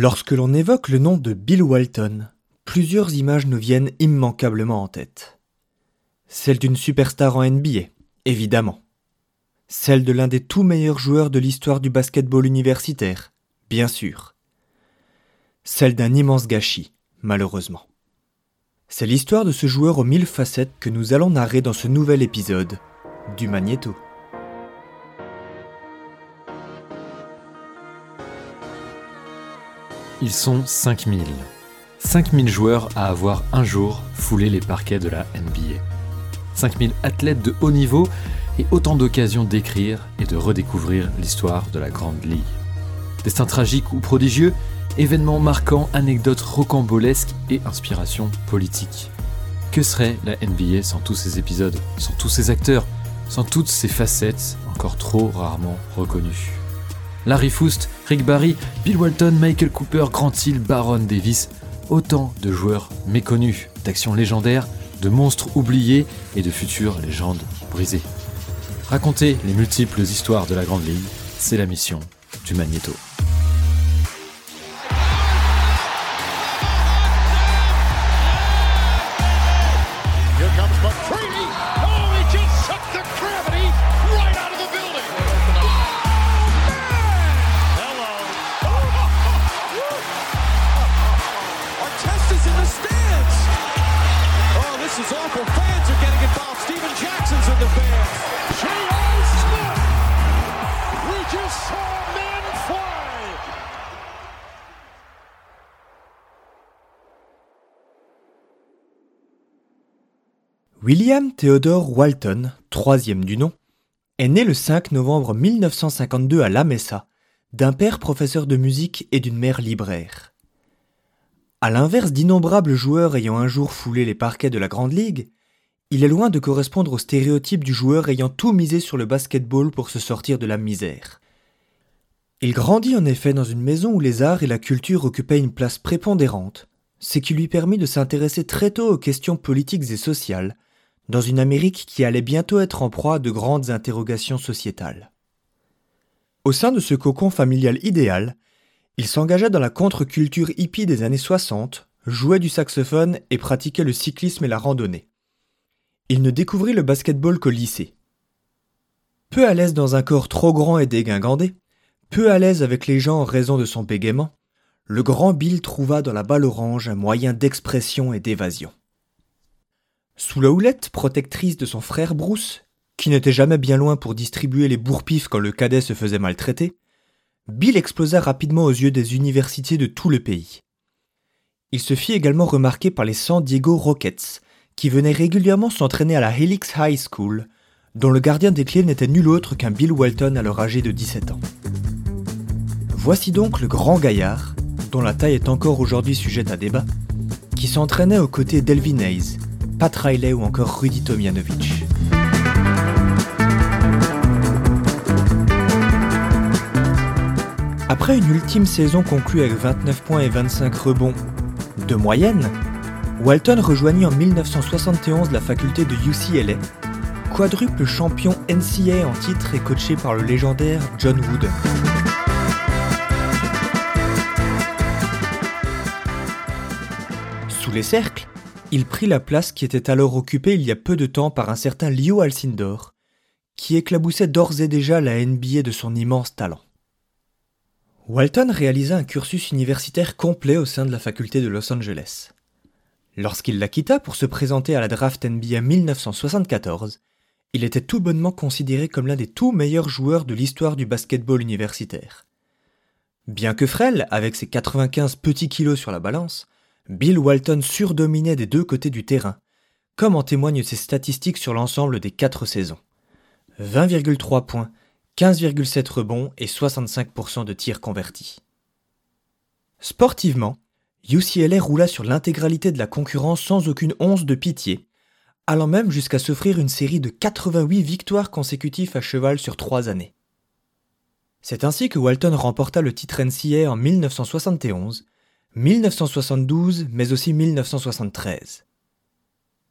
Lorsque l'on évoque le nom de Bill Walton, plusieurs images nous viennent immanquablement en tête. Celle d'une superstar en NBA, évidemment. Celle de l'un des tout meilleurs joueurs de l'histoire du basketball universitaire, bien sûr. Celle d'un immense gâchis, malheureusement. C'est l'histoire de ce joueur aux mille facettes que nous allons narrer dans ce nouvel épisode du Magnéto. Ils sont 5000. 5000 joueurs à avoir un jour foulé les parquets de la NBA. 5000 athlètes de haut niveau et autant d'occasions d'écrire et de redécouvrir l'histoire de la Grande Ligue. Destin tragique ou prodigieux, événements marquants, anecdotes rocambolesques et inspirations politiques. Que serait la NBA sans tous ces épisodes, sans tous ces acteurs, sans toutes ces facettes encore trop rarement reconnues? Larry Foust, Rick Barry, Bill Walton, Michael Cooper, Grant Hill, Baron Davis, autant de joueurs méconnus, d'actions légendaires, de monstres oubliés et de futures légendes brisées. Raconter les multiples histoires de la Grande Ligue, c'est la mission du Magnéto. William Theodore Walton, troisième du nom, est né le 5 novembre 1952 à La Mesa, d'un père professeur de musique et d'une mère libraire. À l'inverse d'innombrables joueurs ayant un jour foulé les parquets de la Grande Ligue, il est loin de correspondre au stéréotype du joueur ayant tout misé sur le basketball pour se sortir de la misère. Il grandit en effet dans une maison où les arts et la culture occupaient une place prépondérante, ce qui lui permit de s'intéresser très tôt aux questions politiques et sociales, dans une Amérique qui allait bientôt être en proie à de grandes interrogations sociétales. Au sein de ce cocon familial idéal, il s'engagea dans la contre-culture hippie des années 60, jouait du saxophone et pratiquait le cyclisme et la randonnée. Il ne découvrit le basketball qu'au lycée. Peu à l'aise dans un corps trop grand et dégingandé, peu à l'aise avec les gens en raison de son bégaiement, le grand Bill trouva dans la balle orange un moyen d'expression et d'évasion. Sous la houlette protectrice de son frère Bruce, qui n'était jamais bien loin pour distribuer les bourpifs quand le cadet se faisait maltraiter, Bill explosa rapidement aux yeux des universités de tout le pays. Il se fit également remarquer par les San Diego Rockets, qui venaient régulièrement s'entraîner à la Helix High School, dont le gardien des clés n'était nul autre qu'un Bill Walton alors âgé de 17 ans. Voici donc le grand gaillard, dont la taille est encore aujourd'hui sujette à débat, qui s'entraînait aux côtés d'Elvin Hayes, Pat Riley ou encore Rudy Tomjanovic. Après une ultime saison conclue avec 29 points et 25 rebonds de moyenne, Walton rejoignit en 1971 la faculté de UCLA, quadruple champion NCA en titre et coaché par le légendaire John Wooden. Sous les cercles, il prit la place qui était alors occupée il y a peu de temps par un certain Leo Alcindor, qui éclaboussait d'ores et déjà la NBA de son immense talent. Walton réalisa un cursus universitaire complet au sein de la faculté de Los Angeles. Lorsqu'il la quitta pour se présenter à la draft NBA 1974, il était tout bonnement considéré comme l'un des tout meilleurs joueurs de l'histoire du basketball universitaire. Bien que frêle, avec ses 95 petits kilos sur la balance, Bill Walton surdominait des deux côtés du terrain, comme en témoignent ses statistiques sur l'ensemble des quatre saisons. 20,3 points, 15,7 rebonds et 65% de tirs convertis. Sportivement, UCLA roula sur l'intégralité de la concurrence sans aucune once de pitié, allant même jusqu'à s'offrir une série de 88 victoires consécutives à cheval sur trois années. C'est ainsi que Walton remporta le titre NCA en 1971 1972, mais aussi 1973.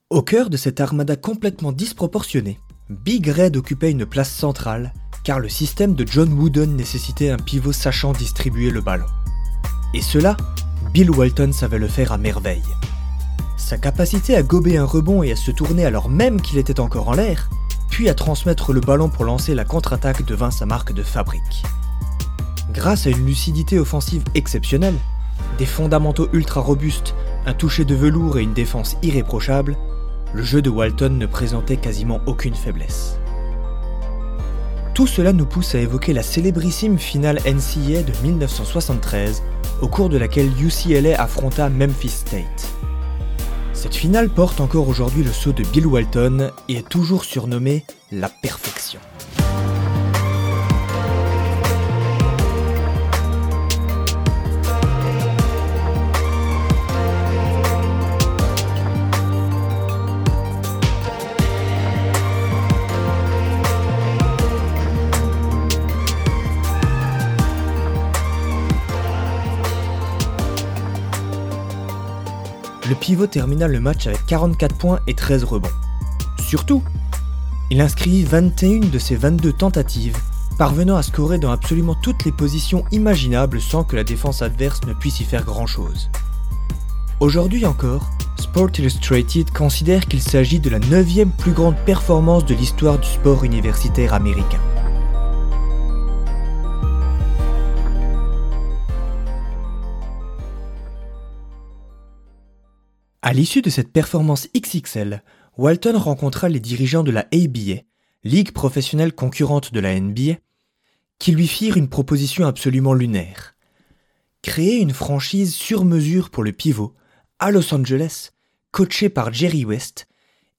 Au cœur de cette armada complètement disproportionnée, Big Red occupait une place centrale, car le système de John Wooden nécessitait un pivot sachant distribuer le ballon. Et cela, Bill Walton savait le faire à merveille. Sa capacité à gober un rebond et à se tourner alors même qu'il était encore en l'air, puis à transmettre le ballon pour lancer la contre-attaque devint sa marque de fabrique. Grâce à une lucidité offensive exceptionnelle, des fondamentaux ultra robustes, un toucher de velours et une défense irréprochable, le jeu de Walton ne présentait quasiment aucune faiblesse. Tout cela nous pousse à évoquer la célébrissime finale NCAA de 1973, au cours de laquelle UCLA affronta Memphis State. Cette finale porte encore aujourd'hui le sceau de Bill Walton et est toujours surnommée la perfection. Le pivot termina le match avec 44 points et 13 rebonds. Surtout, il inscrivit 21 de ses 22 tentatives, parvenant à scorer dans absolument toutes les positions imaginables sans que la défense adverse ne puisse y faire grand-chose. Aujourd'hui encore, Sport Illustrated considère qu'il s'agit de la neuvième plus grande performance de l'histoire du sport universitaire américain. À l'issue de cette performance XXL, Walton rencontra les dirigeants de la ABA, ligue professionnelle concurrente de la NBA, qui lui firent une proposition absolument lunaire. Créer une franchise sur mesure pour le pivot, à Los Angeles, coachée par Jerry West,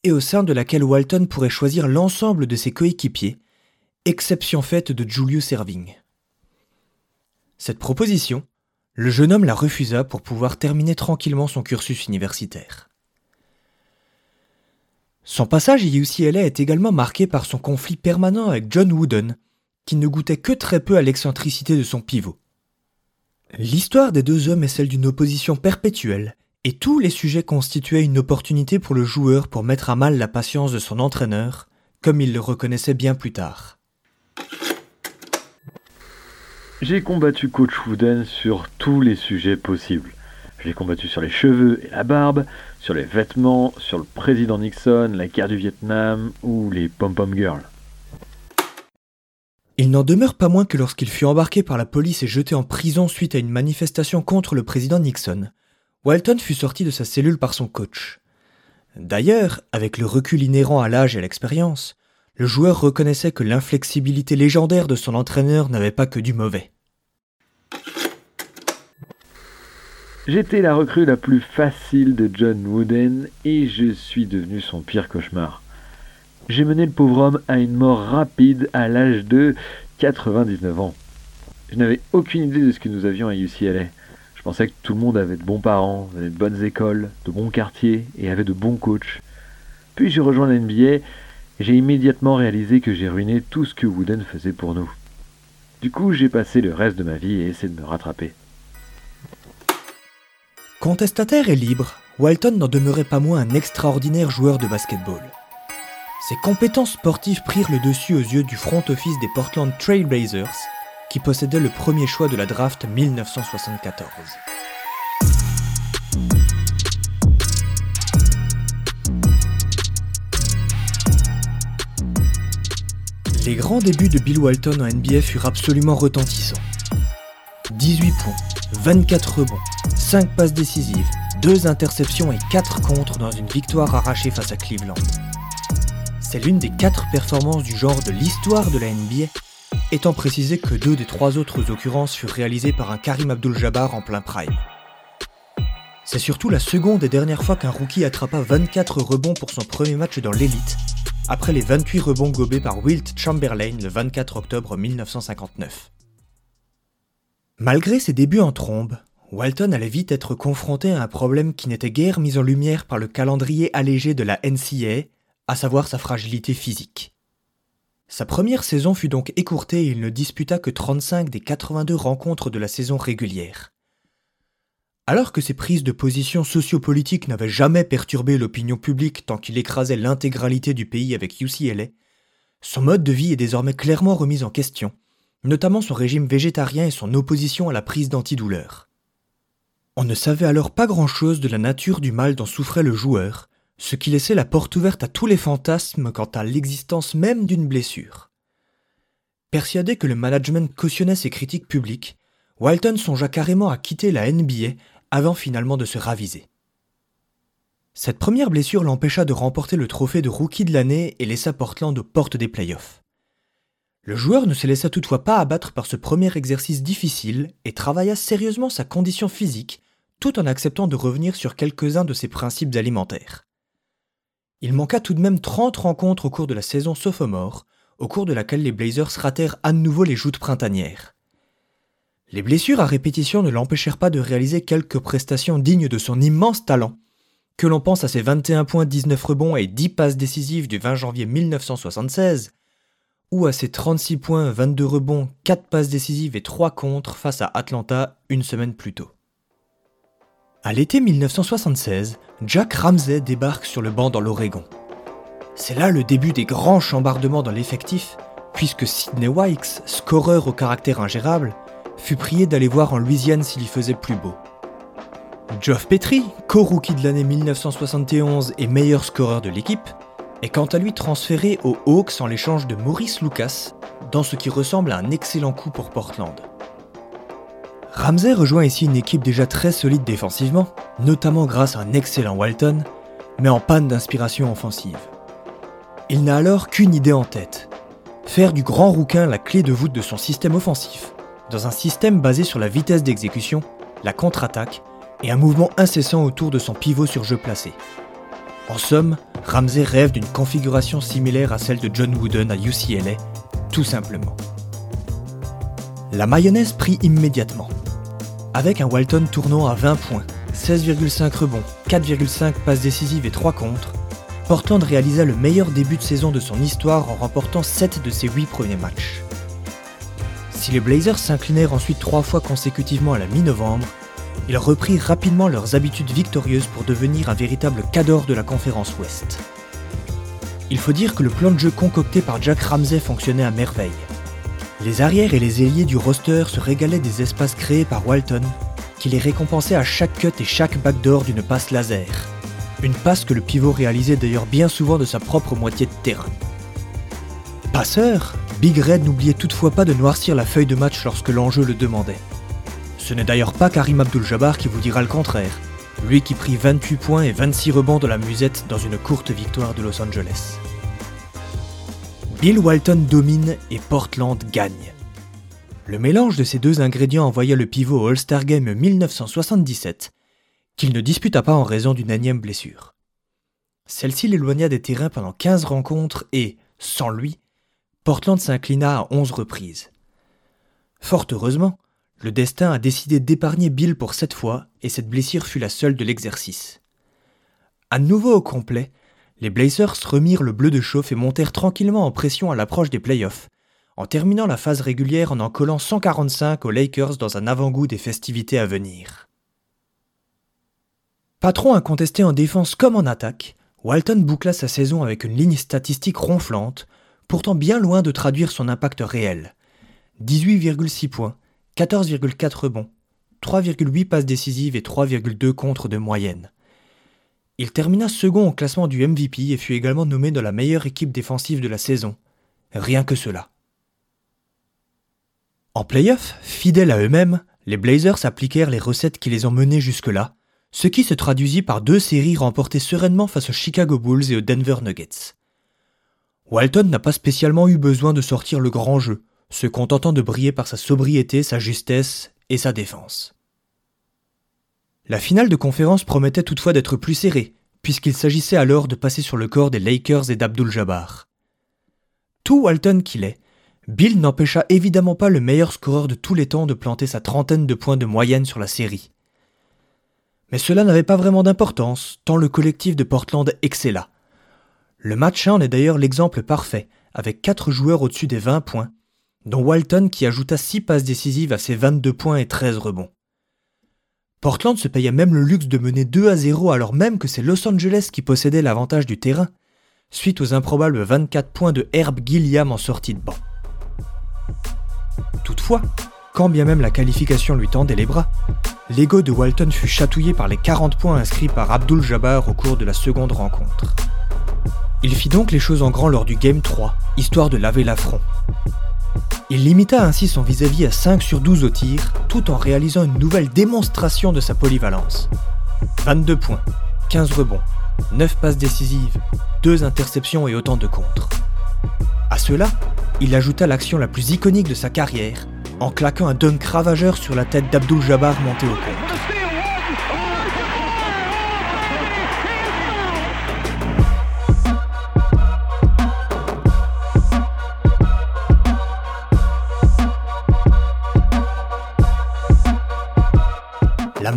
et au sein de laquelle Walton pourrait choisir l'ensemble de ses coéquipiers, exception faite de Julius Erving. Cette proposition, le jeune homme la refusa pour pouvoir terminer tranquillement son cursus universitaire. Son passage à UCLA est également marqué par son conflit permanent avec John Wooden, qui ne goûtait que très peu à l'excentricité de son pivot. L'histoire des deux hommes est celle d'une opposition perpétuelle, et tous les sujets constituaient une opportunité pour le joueur pour mettre à mal la patience de son entraîneur, comme il le reconnaissait bien plus tard. J'ai combattu Coach Wooden sur tous les sujets possibles. J'ai combattu sur les cheveux et la barbe, sur les vêtements, sur le président Nixon, la guerre du Vietnam ou les pom-pom girls. Il n'en demeure pas moins que lorsqu'il fut embarqué par la police et jeté en prison suite à une manifestation contre le président Nixon, Walton fut sorti de sa cellule par son coach. D'ailleurs, avec le recul inhérent à l'âge et à l'expérience, le joueur reconnaissait que l'inflexibilité légendaire de son entraîneur n'avait pas que du mauvais. J'étais la recrue la plus facile de John Wooden et je suis devenu son pire cauchemar. J'ai mené le pauvre homme à une mort rapide à l'âge de 99 ans. Je n'avais aucune idée de ce que nous avions à UCLA. Je pensais que tout le monde avait de bons parents, de bonnes écoles, de bons quartiers et avait de bons coachs. Puis j'ai rejoint la NBA j'ai immédiatement réalisé que j'ai ruiné tout ce que Wooden faisait pour nous. Du coup, j'ai passé le reste de ma vie à essayer de me rattraper. Contestataire et libre, Walton n'en demeurait pas moins un extraordinaire joueur de basketball. Ses compétences sportives prirent le dessus aux yeux du front office des Portland Trailblazers, qui possédait le premier choix de la draft 1974. Les grands débuts de Bill Walton en NBA furent absolument retentissants. 18 points, 24 rebonds, 5 passes décisives, 2 interceptions et 4 contres dans une victoire arrachée face à Cleveland. C'est l'une des 4 performances du genre de l'histoire de la NBA, étant précisé que deux des trois autres occurrences furent réalisées par un Karim Abdul-Jabbar en plein prime. C'est surtout la seconde et dernière fois qu'un rookie attrapa 24 rebonds pour son premier match dans l'élite, après les 28 rebonds gobés par Wilt Chamberlain le 24 octobre 1959. Malgré ses débuts en trombe, Walton allait vite être confronté à un problème qui n'était guère mis en lumière par le calendrier allégé de la NCA, à savoir sa fragilité physique. Sa première saison fut donc écourtée et il ne disputa que 35 des 82 rencontres de la saison régulière. Alors que ses prises de position sociopolitiques n'avaient jamais perturbé l'opinion publique tant qu'il écrasait l'intégralité du pays avec UCLA, son mode de vie est désormais clairement remis en question, notamment son régime végétarien et son opposition à la prise d'antidouleurs. On ne savait alors pas grand-chose de la nature du mal dont souffrait le joueur, ce qui laissait la porte ouverte à tous les fantasmes quant à l'existence même d'une blessure. Persuadé que le management cautionnait ses critiques publiques, Walton songea carrément à quitter la NBA avant finalement de se raviser. Cette première blessure l'empêcha de remporter le trophée de rookie de l'année et laissa Portland aux portes des playoffs. Le joueur ne se laissa toutefois pas abattre par ce premier exercice difficile et travailla sérieusement sa condition physique tout en acceptant de revenir sur quelques-uns de ses principes alimentaires. Il manqua tout de même 30 rencontres au cours de la saison sophomore, au cours de laquelle les Blazers ratèrent à nouveau les joutes printanières. Les blessures à répétition ne l'empêchèrent pas de réaliser quelques prestations dignes de son immense talent, que l'on pense à ses 21 points, 19 rebonds et 10 passes décisives du 20 janvier 1976, ou à ses 36 points, 22 rebonds, 4 passes décisives et 3 contres face à Atlanta une semaine plus tôt. À l'été 1976, Jack Ramsey débarque sur le banc dans l'Oregon. C'est là le début des grands chambardements dans l'effectif, puisque Sidney Wykes, scoreur au caractère ingérable, fut prié d'aller voir en Louisiane s'il y faisait plus beau. Geoff Petrie, co-rookie de l'année 1971 et meilleur scoreur de l'équipe, est quant à lui transféré aux Hawks en l'échange de Maurice Lucas, dans ce qui ressemble à un excellent coup pour Portland. Ramsey rejoint ici une équipe déjà très solide défensivement, notamment grâce à un excellent Walton, mais en panne d'inspiration offensive. Il n'a alors qu'une idée en tête, faire du grand rouquin la clé de voûte de son système offensif, dans un système basé sur la vitesse d'exécution, la contre-attaque et un mouvement incessant autour de son pivot sur jeu placé. En somme, Ramsey rêve d'une configuration similaire à celle de John Wooden à UCLA, tout simplement. La mayonnaise prit immédiatement. Avec un Walton tournant à 20 points, 16,5 rebonds, 4,5 passes décisives et 3 contre, Portland réalisa le meilleur début de saison de son histoire en remportant 7 de ses 8 premiers matchs. Si les Blazers s'inclinèrent ensuite 3 fois consécutivement à la mi-novembre, ils reprirent rapidement leurs habitudes victorieuses pour devenir un véritable cador de la conférence Ouest. Il faut dire que le plan de jeu concocté par Jack Ramsey fonctionnait à merveille. Les arrières et les ailiers du roster se régalaient des espaces créés par Walton, qui les récompensait à chaque cut et chaque backdoor d'une passe laser. Une passe que le pivot réalisait d'ailleurs bien souvent de sa propre moitié de terrain. Passeur, Big Red n'oubliait toutefois pas de noircir la feuille de match lorsque l'enjeu le demandait. Ce n'est d'ailleurs pas Karim Abdul-Jabbar qui vous dira le contraire, lui qui prit 28 points et 26 rebonds de la musette dans une courte victoire de Los Angeles. Bill Walton domine et Portland gagne. Le mélange de ces deux ingrédients envoya le pivot au All-Star Game 1977, qu'il ne disputa pas en raison d'une énième blessure. Celle-ci l'éloigna des terrains pendant 15 rencontres et, sans lui, Portland s'inclina à 11 reprises. Fort heureusement, le destin a décidé d'épargner Bill pour cette fois, et cette blessure fut la seule de l'exercice. À nouveau au complet, les Blazers remirent le bleu de chauffe et montèrent tranquillement en pression à l'approche des playoffs, en terminant la phase régulière en en collant 145 aux Lakers dans un avant-goût des festivités à venir. Patron incontesté en défense comme en attaque, Walton boucla sa saison avec une ligne statistique ronflante, pourtant bien loin de traduire son impact réel. 18,6 points, 14,4 rebonds, 3,8 passes décisives et 3,2 contre de moyenne. Il termina second au classement du MVP et fut également nommé dans la meilleure équipe défensive de la saison. Rien que cela. En playoff, fidèles à eux-mêmes, les Blazers appliquèrent les recettes qui les ont menés jusque-là, ce qui se traduisit par deux séries remportées sereinement face aux Chicago Bulls et aux Denver Nuggets. Walton n'a pas spécialement eu besoin de sortir le grand jeu, se contentant de briller par sa sobriété, sa justesse et sa défense. La finale de conférence promettait toutefois d'être plus serrée, puisqu'il s'agissait alors de passer sur le corps des Lakers et d'Abdul Jabbar. Tout Walton qu'il est, Bill n'empêcha évidemment pas le meilleur scoreur de tous les temps de planter sa trentaine de points de moyenne sur la série. Mais cela n'avait pas vraiment d'importance, tant le collectif de Portland excella. Le match 1 en est d'ailleurs l'exemple parfait, avec quatre joueurs au-dessus des 20 points, dont Walton qui ajouta 6 passes décisives à ses 22 points et 13 rebonds. Portland se paya même le luxe de mener 2 à 0 alors même que c'est Los Angeles qui possédait l'avantage du terrain, suite aux improbables 24 points de Herb Gilliam en sortie de banc. Toutefois, quand bien même la qualification lui tendait les bras, l'ego de Walton fut chatouillé par les 40 points inscrits par Abdul Jabbar au cours de la seconde rencontre. Il fit donc les choses en grand lors du Game 3, histoire de laver l'affront. Il limita ainsi son vis-à-vis -à, 5 sur 12 au tir, tout en réalisant une nouvelle démonstration de sa polyvalence. 22 points, 15 rebonds, 9 passes décisives, 2 interceptions et autant de contres. À cela, il ajouta l'action la plus iconique de sa carrière, en claquant un dunk ravageur sur la tête d'Abdul Jabbar monté au compte.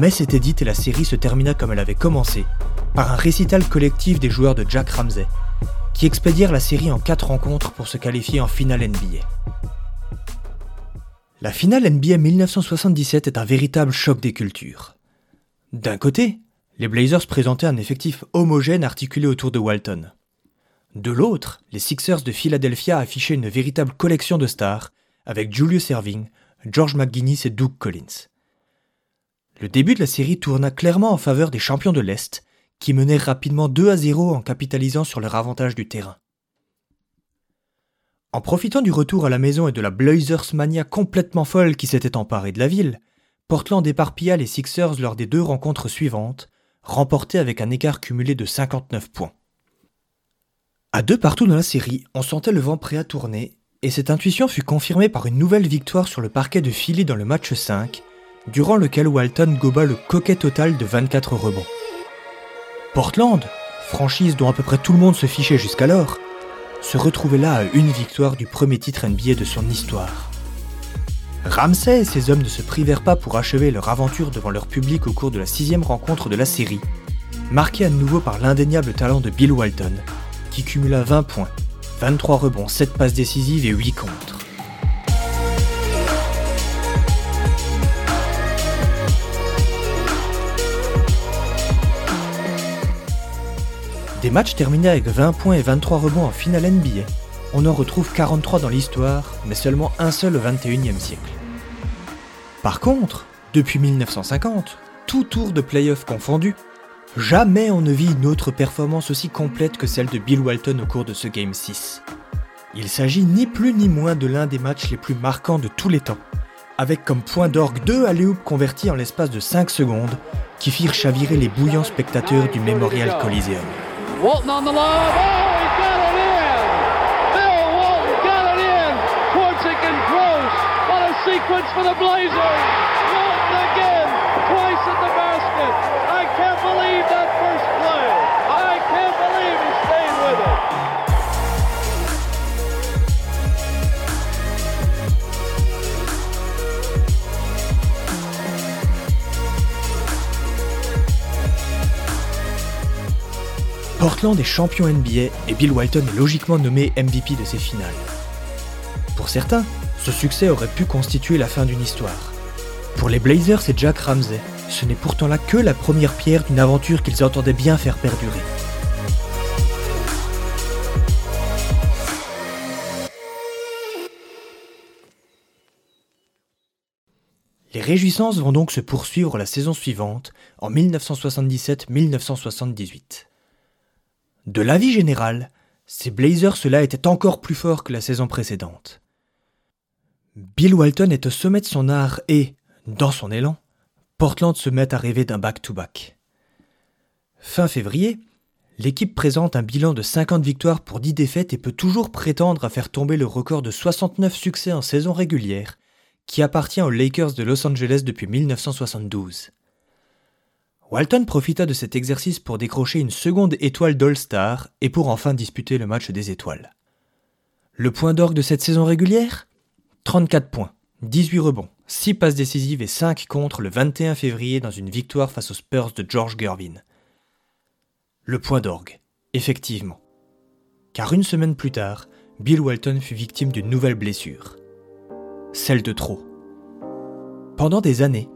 Messe était dite et la série se termina comme elle avait commencé, par un récital collectif des joueurs de Jack Ramsey, qui expédièrent la série en 4 rencontres pour se qualifier en finale NBA. La finale NBA 1977 est un véritable choc des cultures. D'un côté, les Blazers présentaient un effectif homogène articulé autour de Walton. De l'autre, les Sixers de Philadelphia affichaient une véritable collection de stars, avec Julius Erving, George McGuinness et Doug Collins. Le début de la série tourna clairement en faveur des champions de l'Est, qui menèrent rapidement 2 à 0 en capitalisant sur leur avantage du terrain. En profitant du retour à la maison et de la Blazers mania complètement folle qui s'était emparée de la ville, Portland éparpilla les Sixers lors des deux rencontres suivantes, remportées avec un écart cumulé de 59 points. À deux partout dans la série, on sentait le vent prêt à tourner, et cette intuition fut confirmée par une nouvelle victoire sur le parquet de Philly dans le match 5, durant lequel Walton goba le coquet total de 24 rebonds. Portland, franchise dont à peu près tout le monde se fichait jusqu'alors, se retrouvait là à une victoire du premier titre NBA de son histoire. Ramsey et ses hommes ne se privèrent pas pour achever leur aventure devant leur public au cours de la sixième rencontre de la série, marquée à nouveau par l'indéniable talent de Bill Walton, qui cumula 20 points, 23 rebonds, 7 passes décisives et 8 contre. Des matchs terminés avec 20 points et 23 rebonds en finale NBA. On en retrouve 43 dans l'histoire, mais seulement un seul au 21e siècle. Par contre, depuis 1950, tout tour de playoff confondu, jamais on ne vit une autre performance aussi complète que celle de Bill Walton au cours de ce Game 6. Il s'agit ni plus ni moins de l'un des matchs les plus marquants de tous les temps, avec comme point d'orgue deux alley convertis en l'espace de 5 secondes qui firent chavirer les bouillants spectateurs du Memorial Coliseum. Walton on the lob. Oh, he got it in. Bill Walton got it in. Torczyk and Gross. What a sequence for the Blazers. Walton again. Twice at the basket. Portland est champion NBA et Bill Walton est logiquement nommé MVP de ces finales. Pour certains, ce succès aurait pu constituer la fin d'une histoire. Pour les Blazers et Jack Ramsey, ce n'est pourtant là que la première pierre d'une aventure qu'ils entendaient bien faire perdurer. Les réjouissances vont donc se poursuivre la saison suivante, en 1977-1978. De l'avis général, ces Blazers cela était encore plus fort que la saison précédente. Bill Walton est au sommet de son art et, dans son élan, Portland se met à rêver d'un back-to-back. Fin février, l'équipe présente un bilan de 50 victoires pour 10 défaites et peut toujours prétendre à faire tomber le record de 69 succès en saison régulière qui appartient aux Lakers de Los Angeles depuis 1972. Walton profita de cet exercice pour décrocher une seconde étoile d'All-Star et pour enfin disputer le match des étoiles. Le point d'orgue de cette saison régulière? 34 points, 18 rebonds, 6 passes décisives et 5 contre le 21 février dans une victoire face aux Spurs de George Gervin. Le point d'orgue, effectivement. Car une semaine plus tard, Bill Walton fut victime d'une nouvelle blessure. Celle de trop. Pendant des années,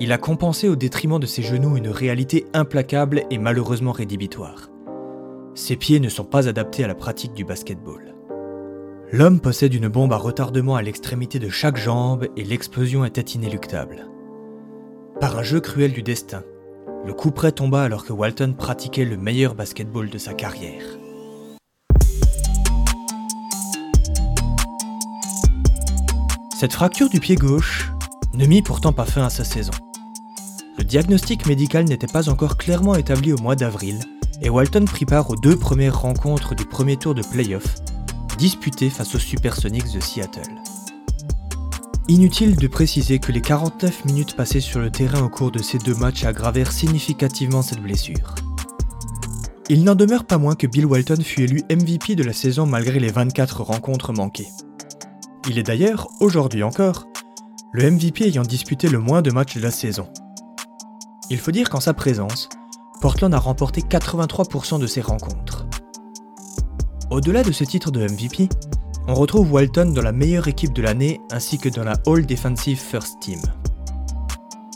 il a compensé au détriment de ses genoux une réalité implacable et malheureusement rédhibitoire. Ses pieds ne sont pas adaptés à la pratique du basketball. L'homme possède une bombe à retardement à l'extrémité de chaque jambe et l'explosion était inéluctable. Par un jeu cruel du destin, le coup près tomba alors que Walton pratiquait le meilleur basketball de sa carrière. Cette fracture du pied gauche ne mit pourtant pas fin à sa saison. Le diagnostic médical n'était pas encore clairement établi au mois d'avril, et Walton prit part aux deux premières rencontres du premier tour de playoff, disputées face aux Supersonics de Seattle. Inutile de préciser que les 49 minutes passées sur le terrain au cours de ces deux matchs aggravèrent significativement cette blessure. Il n'en demeure pas moins que Bill Walton fut élu MVP de la saison malgré les 24 rencontres manquées. Il est d'ailleurs, aujourd'hui encore, le MVP ayant disputé le moins de matchs de la saison. Il faut dire qu'en sa présence, Portland a remporté 83% de ses rencontres. Au-delà de ce titre de MVP, on retrouve Walton dans la meilleure équipe de l'année ainsi que dans la All Defensive First Team.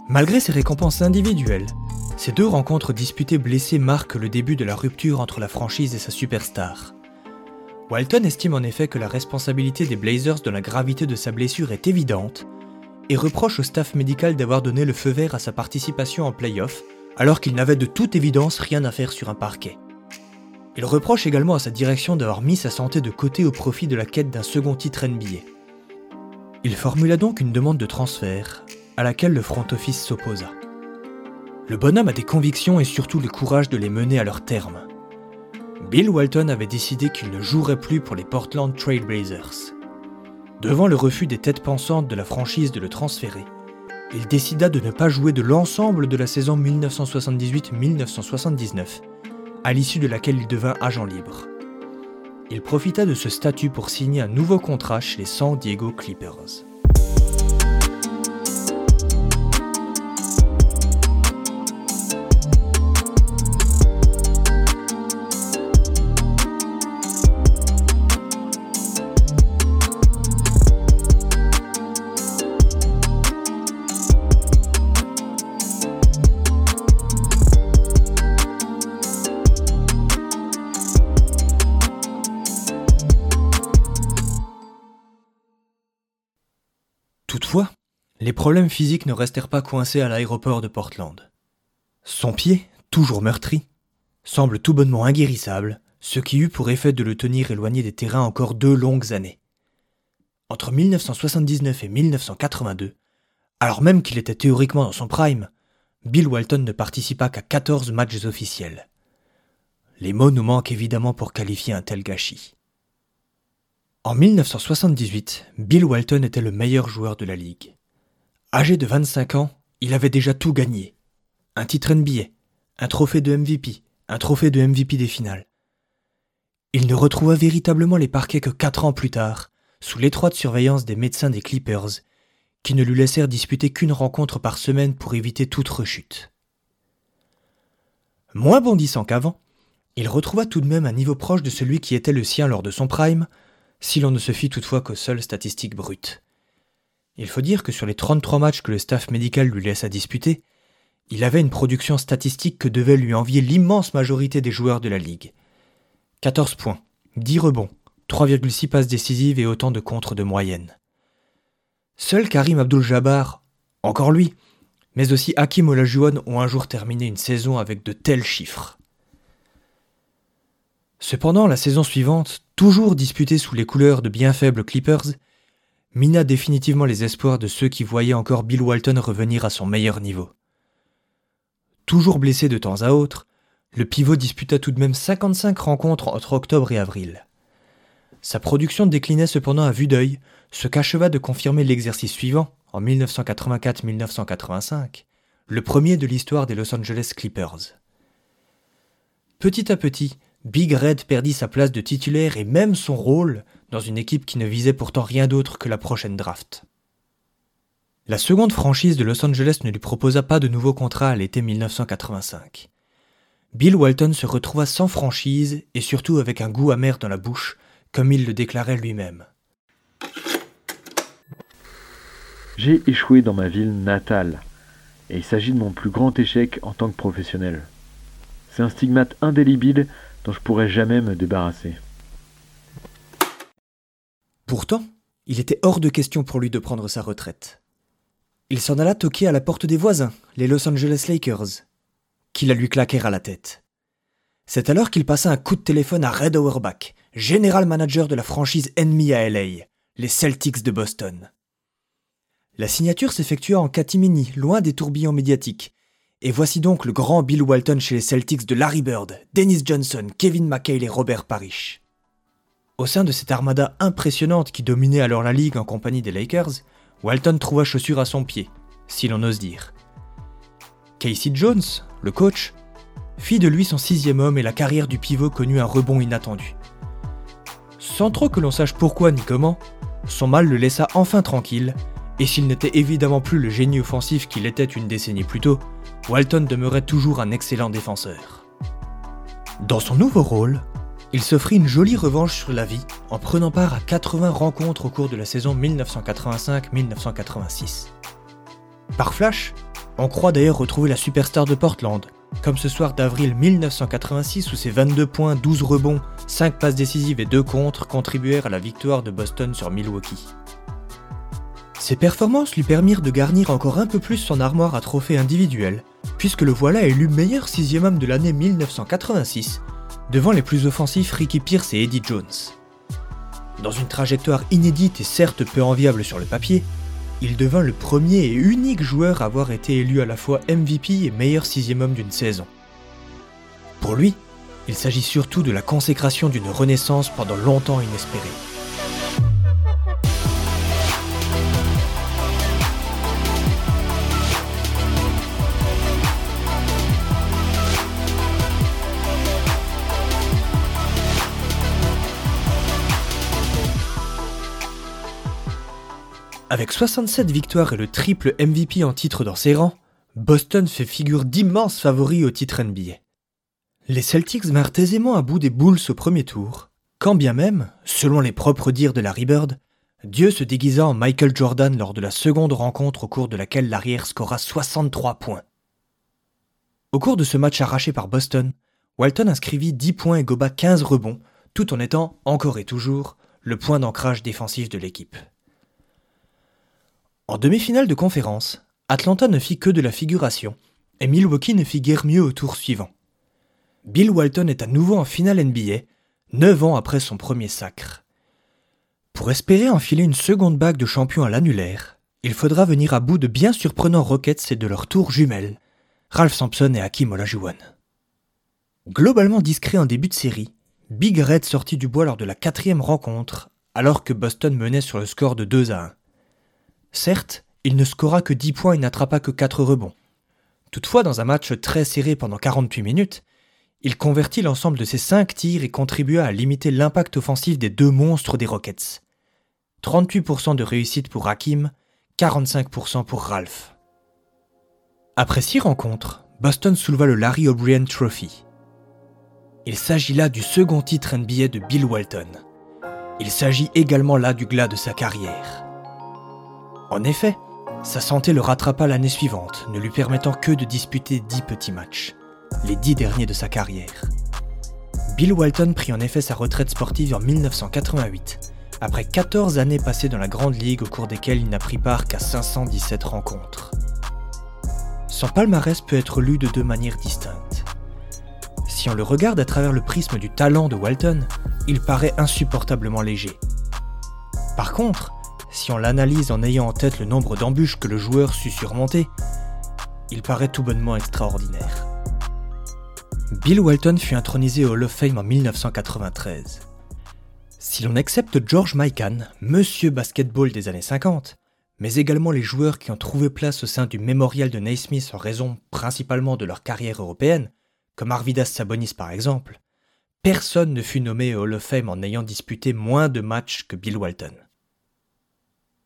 Malgré ses récompenses individuelles, ces deux rencontres disputées blessées marquent le début de la rupture entre la franchise et sa superstar. Walton estime en effet que la responsabilité des Blazers de la gravité de sa blessure est évidente et reproche au staff médical d'avoir donné le feu vert à sa participation en playoff alors qu'il n'avait de toute évidence rien à faire sur un parquet. Il reproche également à sa direction d'avoir mis sa santé de côté au profit de la quête d'un second titre NBA. Il formula donc une demande de transfert, à laquelle le front office s'opposa. Le bonhomme a des convictions et surtout le courage de les mener à leur terme. Bill Walton avait décidé qu'il ne jouerait plus pour les Portland Trail Blazers. Devant le refus des têtes pensantes de la franchise de le transférer, il décida de ne pas jouer de l'ensemble de la saison 1978-1979 à l'issue de laquelle il devint agent libre. Il profita de ce statut pour signer un nouveau contrat chez les San Diego Clippers. Les problèmes physiques ne restèrent pas coincés à l'aéroport de Portland. Son pied, toujours meurtri, semble tout bonnement inguérissable, ce qui eut pour effet de le tenir éloigné des terrains encore deux longues années. Entre 1979 et 1982, alors même qu'il était théoriquement dans son prime, Bill Walton ne participa qu'à 14 matchs officiels. Les mots nous manquent évidemment pour qualifier un tel gâchis. En 1978, Bill Walton était le meilleur joueur de la ligue. Âgé de 25 ans, il avait déjà tout gagné. Un titre NBA, un trophée de MVP, un trophée de MVP des finales. Il ne retrouva véritablement les parquets que quatre ans plus tard, sous l'étroite surveillance des médecins des Clippers, qui ne lui laissèrent disputer qu'une rencontre par semaine pour éviter toute rechute. Moins bondissant qu'avant, il retrouva tout de même un niveau proche de celui qui était le sien lors de son prime, si l'on ne se fie toutefois qu'aux seules statistiques brutes. Il faut dire que sur les 33 matchs que le staff médical lui laissa disputer, il avait une production statistique que devait lui envier l'immense majorité des joueurs de la ligue. 14 points, 10 rebonds, 3,6 passes décisives et autant de contres de moyenne. Seul Karim Abdul-Jabbar, encore lui, mais aussi Hakim Olajuwon ont un jour terminé une saison avec de tels chiffres. Cependant, la saison suivante, toujours disputée sous les couleurs de bien faibles Clippers, mina définitivement les espoirs de ceux qui voyaient encore Bill Walton revenir à son meilleur niveau. Toujours blessé de temps à autre, le pivot disputa tout de même 55 rencontres entre octobre et avril. Sa production déclinait cependant à vue d'œil, ce qu'acheva de confirmer l'exercice suivant, en 1984-1985, le premier de l'histoire des Los Angeles Clippers. Petit à petit, Big Red perdit sa place de titulaire et même son rôle dans une équipe qui ne visait pourtant rien d'autre que la prochaine draft. La seconde franchise de Los Angeles ne lui proposa pas de nouveau contrat à l'été 1985. Bill Walton se retrouva sans franchise et surtout avec un goût amer dans la bouche, comme il le déclarait lui-même. J'ai échoué dans ma ville natale, et il s'agit de mon plus grand échec en tant que professionnel. C'est un stigmate indélébile dont je pourrais jamais me débarrasser. Pourtant, il était hors de question pour lui de prendre sa retraite. il s'en alla toquer à la porte des voisins, les Los Angeles Lakers, qui la lui claquèrent à la tête. C'est alors qu'il passa un coup de téléphone à Red Auerbach, général manager de la franchise ennemie à LA, les Celtics de Boston. La signature s'effectua en catimini, loin des tourbillons médiatiques. Et voici donc le grand Bill Walton chez les Celtics de Larry Bird, Dennis Johnson, Kevin McHale et Robert Parrish. Au sein de cette armada impressionnante qui dominait alors la ligue en compagnie des Lakers, Walton trouva chaussure à son pied, si l'on ose dire. Casey Jones, le coach, fit de lui son sixième homme et la carrière du pivot connut un rebond inattendu. Sans trop que l'on sache pourquoi ni comment, son mal le laissa enfin tranquille, et s'il n'était évidemment plus le génie offensif qu'il était une décennie plus tôt, Walton demeurait toujours un excellent défenseur. Dans son nouveau rôle, il s'offrit une jolie revanche sur la vie en prenant part à 80 rencontres au cours de la saison 1985-1986. Par flash, on croit d'ailleurs retrouver la superstar de Portland, comme ce soir d'avril 1986 où ses 22 points, 12 rebonds, 5 passes décisives et 2 contres contribuèrent à la victoire de Boston sur Milwaukee. Ces performances lui permirent de garnir encore un peu plus son armoire à trophées individuels, puisque le voilà élu meilleur sixième homme de l'année 1986 devant les plus offensifs Ricky Pierce et Eddie Jones. Dans une trajectoire inédite et certes peu enviable sur le papier, il devint le premier et unique joueur à avoir été élu à la fois MVP et meilleur sixième homme d'une saison. Pour lui, il s'agit surtout de la consécration d'une renaissance pendant longtemps inespérée. Avec 67 victoires et le triple MVP en titre dans ses rangs, Boston fait figure d'immenses favoris au titre NBA. Les Celtics vinrent aisément à bout des Bulls au premier tour, quand bien même, selon les propres dires de Larry Bird, Dieu se déguisa en Michael Jordan lors de la seconde rencontre au cours de laquelle l'arrière scora 63 points. Au cours de ce match arraché par Boston, Walton inscrivit 10 points et goba 15 rebonds, tout en étant, encore et toujours, le point d'ancrage défensif de l'équipe. En demi-finale de conférence, Atlanta ne fit que de la figuration, et Milwaukee ne fit guère mieux au tour suivant. Bill Walton est à nouveau en finale NBA, neuf ans après son premier sacre. Pour espérer enfiler une seconde bague de champion à l'annulaire, il faudra venir à bout de bien surprenants Rockets et de leurs tours jumelles, Ralph Sampson et Hakim Olajuwon. Globalement discret en début de série, Big Red sortit du bois lors de la quatrième rencontre, alors que Boston menait sur le score de 2 à 1. Certes, il ne scora que 10 points et n'attrapa que 4 rebonds. Toutefois, dans un match très serré pendant 48 minutes, il convertit l'ensemble de ses 5 tirs et contribua à limiter l'impact offensif des deux monstres des Rockets. 38% de réussite pour Hakim, 45% pour Ralph. Après 6 rencontres, Boston souleva le Larry O'Brien Trophy. Il s'agit là du second titre NBA de Bill Walton. Il s'agit également là du glas de sa carrière. En effet, sa santé le rattrapa l'année suivante, ne lui permettant que de disputer 10 petits matchs, les 10 derniers de sa carrière. Bill Walton prit en effet sa retraite sportive en 1988, après 14 années passées dans la Grande Ligue au cours desquelles il n'a pris part qu'à 517 rencontres. Son palmarès peut être lu de deux manières distinctes. Si on le regarde à travers le prisme du talent de Walton, il paraît insupportablement léger. Par contre, si on l'analyse en ayant en tête le nombre d'embûches que le joueur sut surmonter, il paraît tout bonnement extraordinaire. Bill Walton fut intronisé au Hall of Fame en 1993. Si l'on accepte George Mikan, monsieur basketball des années 50, mais également les joueurs qui ont trouvé place au sein du mémorial de Naismith en raison principalement de leur carrière européenne, comme Arvidas Sabonis par exemple, personne ne fut nommé au Hall of Fame en ayant disputé moins de matchs que Bill Walton.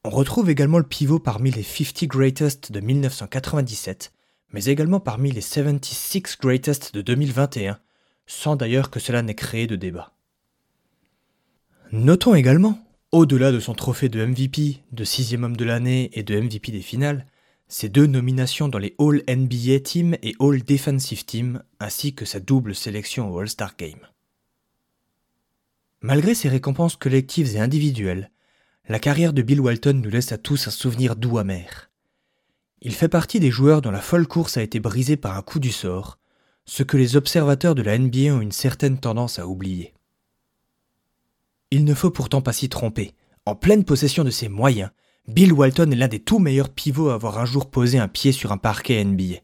On retrouve également le pivot parmi les 50 Greatest de 1997, mais également parmi les 76 Greatest de 2021, sans d'ailleurs que cela n'ait créé de débat. Notons également, au-delà de son trophée de MVP, de sixième homme de l'année et de MVP des finales, ses deux nominations dans les All NBA Team et All Defensive Team, ainsi que sa double sélection au All-Star Game. Malgré ses récompenses collectives et individuelles, la carrière de Bill Walton nous laisse à tous un souvenir doux amer. Il fait partie des joueurs dont la folle course a été brisée par un coup du sort, ce que les observateurs de la NBA ont une certaine tendance à oublier. Il ne faut pourtant pas s'y tromper. En pleine possession de ses moyens, Bill Walton est l'un des tout meilleurs pivots à avoir un jour posé un pied sur un parquet NBA.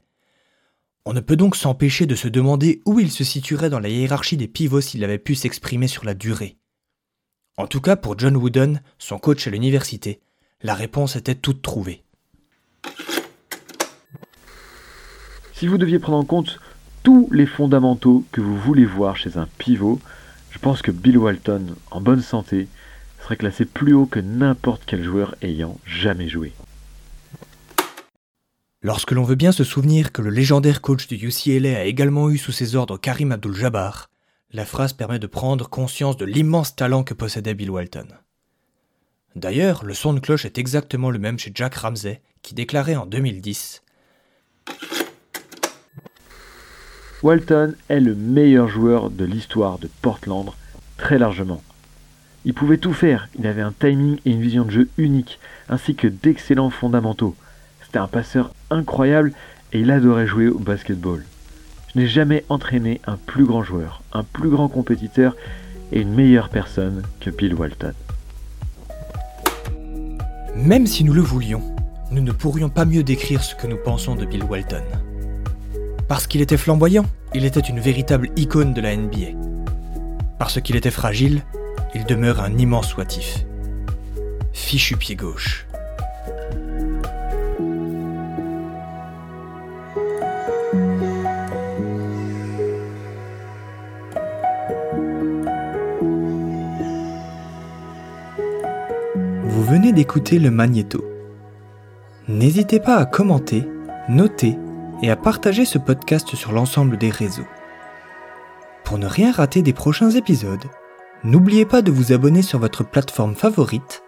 On ne peut donc s'empêcher de se demander où il se situerait dans la hiérarchie des pivots s'il avait pu s'exprimer sur la durée. En tout cas, pour John Wooden, son coach à l'université, la réponse était toute trouvée. Si vous deviez prendre en compte tous les fondamentaux que vous voulez voir chez un pivot, je pense que Bill Walton, en bonne santé, serait classé plus haut que n'importe quel joueur ayant jamais joué. Lorsque l'on veut bien se souvenir que le légendaire coach de UCLA a également eu sous ses ordres Karim Abdul-Jabbar, la phrase permet de prendre conscience de l'immense talent que possédait Bill Walton. D'ailleurs, le son de cloche est exactement le même chez Jack Ramsey, qui déclarait en 2010 Walton est le meilleur joueur de l'histoire de Portland, très largement. Il pouvait tout faire, il avait un timing et une vision de jeu unique, ainsi que d'excellents fondamentaux. C'était un passeur incroyable et il adorait jouer au basketball. N'ai jamais entraîné un plus grand joueur, un plus grand compétiteur et une meilleure personne que Bill Walton. Même si nous le voulions, nous ne pourrions pas mieux décrire ce que nous pensons de Bill Walton. Parce qu'il était flamboyant, il était une véritable icône de la NBA. Parce qu'il était fragile, il demeure un immense soitif. Fichu pied gauche. D'écouter le Magnéto. N'hésitez pas à commenter, noter et à partager ce podcast sur l'ensemble des réseaux. Pour ne rien rater des prochains épisodes, n'oubliez pas de vous abonner sur votre plateforme favorite,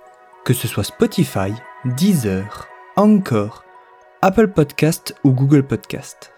que ce soit Spotify, Deezer, Anchor, Apple Podcast ou Google Podcast.